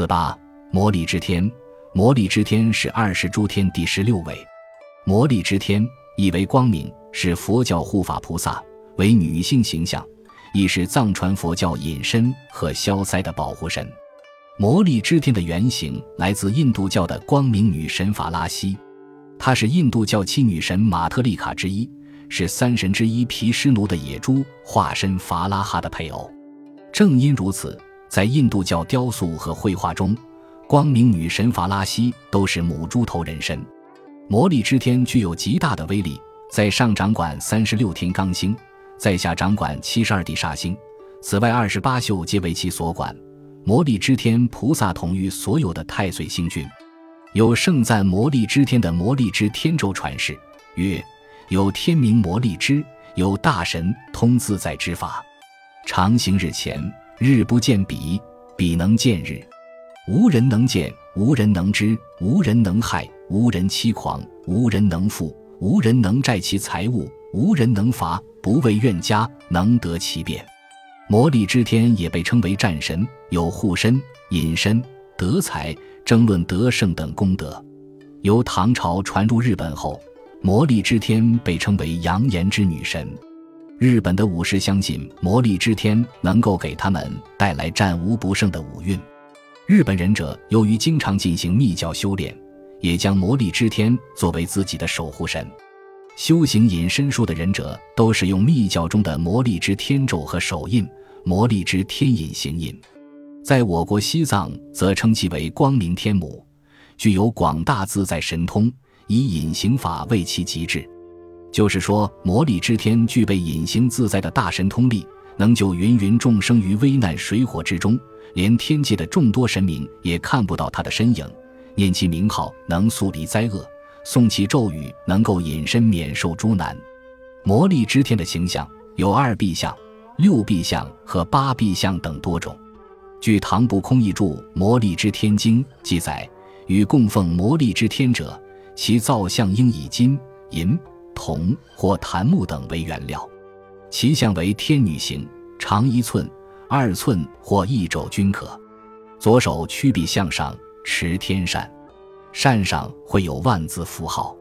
四八魔力之天，魔力之天是二十诸天第十六位。魔力之天意为光明，是佛教护法菩萨，为女性形象，亦是藏传佛教隐身和消灾的保护神。魔力之天的原型来自印度教的光明女神法拉西，她是印度教七女神马特丽卡之一，是三神之一毗湿奴的野猪化身伐拉哈的配偶。正因如此。在印度教雕塑和绘画中，光明女神法拉西都是母猪头人身。魔力之天具有极大的威力，在上掌管三十六天罡星，在下掌管七十二地煞星，此外二十八宿皆为其所管。魔力之天菩萨统御所有的太岁星君，有盛赞魔力之天的魔力之天咒传世，曰：有天明魔力之，有大神通自在之法，常行日前。日不见彼，彼能见日。无人能见，无人能知，无人能害，无人欺狂，无人能富，无人能债其财物，无人能伐，不为怨家，能得其变。魔力之天也被称为战神，有护身、隐身、得财、争论得胜等功德。由唐朝传入日本后，魔力之天被称为阳炎之女神。日本的武士相信魔力之天能够给他们带来战无不胜的武运。日本忍者由于经常进行密教修炼，也将魔力之天作为自己的守护神。修行隐身术的忍者都使用密教中的魔力之天咒和手印——魔力之天隐形印。在我国西藏，则称其为光明天母，具有广大自在神通，以隐形法为其极致。就是说，魔力之天具备隐形自在的大神通力，能救芸芸众生于危难水火之中，连天界的众多神明也看不到他的身影。念其名号，能速离灾厄；诵其咒语，能够隐身免受诸难。魔力之天的形象有二臂相、六臂相和八臂相等多种。据唐不空译著《魔力之天经》记载，与供奉魔力之天者，其造像应以金银。铜或檀木等为原料，其像为天女形，长一寸、二寸或一肘均可。左手曲臂向上持天扇，扇上会有万字符号；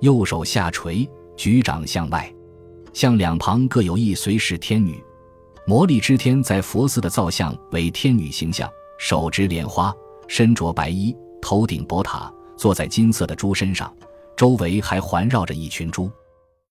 右手下垂，举掌向外，向两旁各有一随侍天女。魔力之天在佛寺的造像为天女形象，手执莲花，身着白衣，头顶宝塔，坐在金色的猪身上。周围还环绕着一群猪。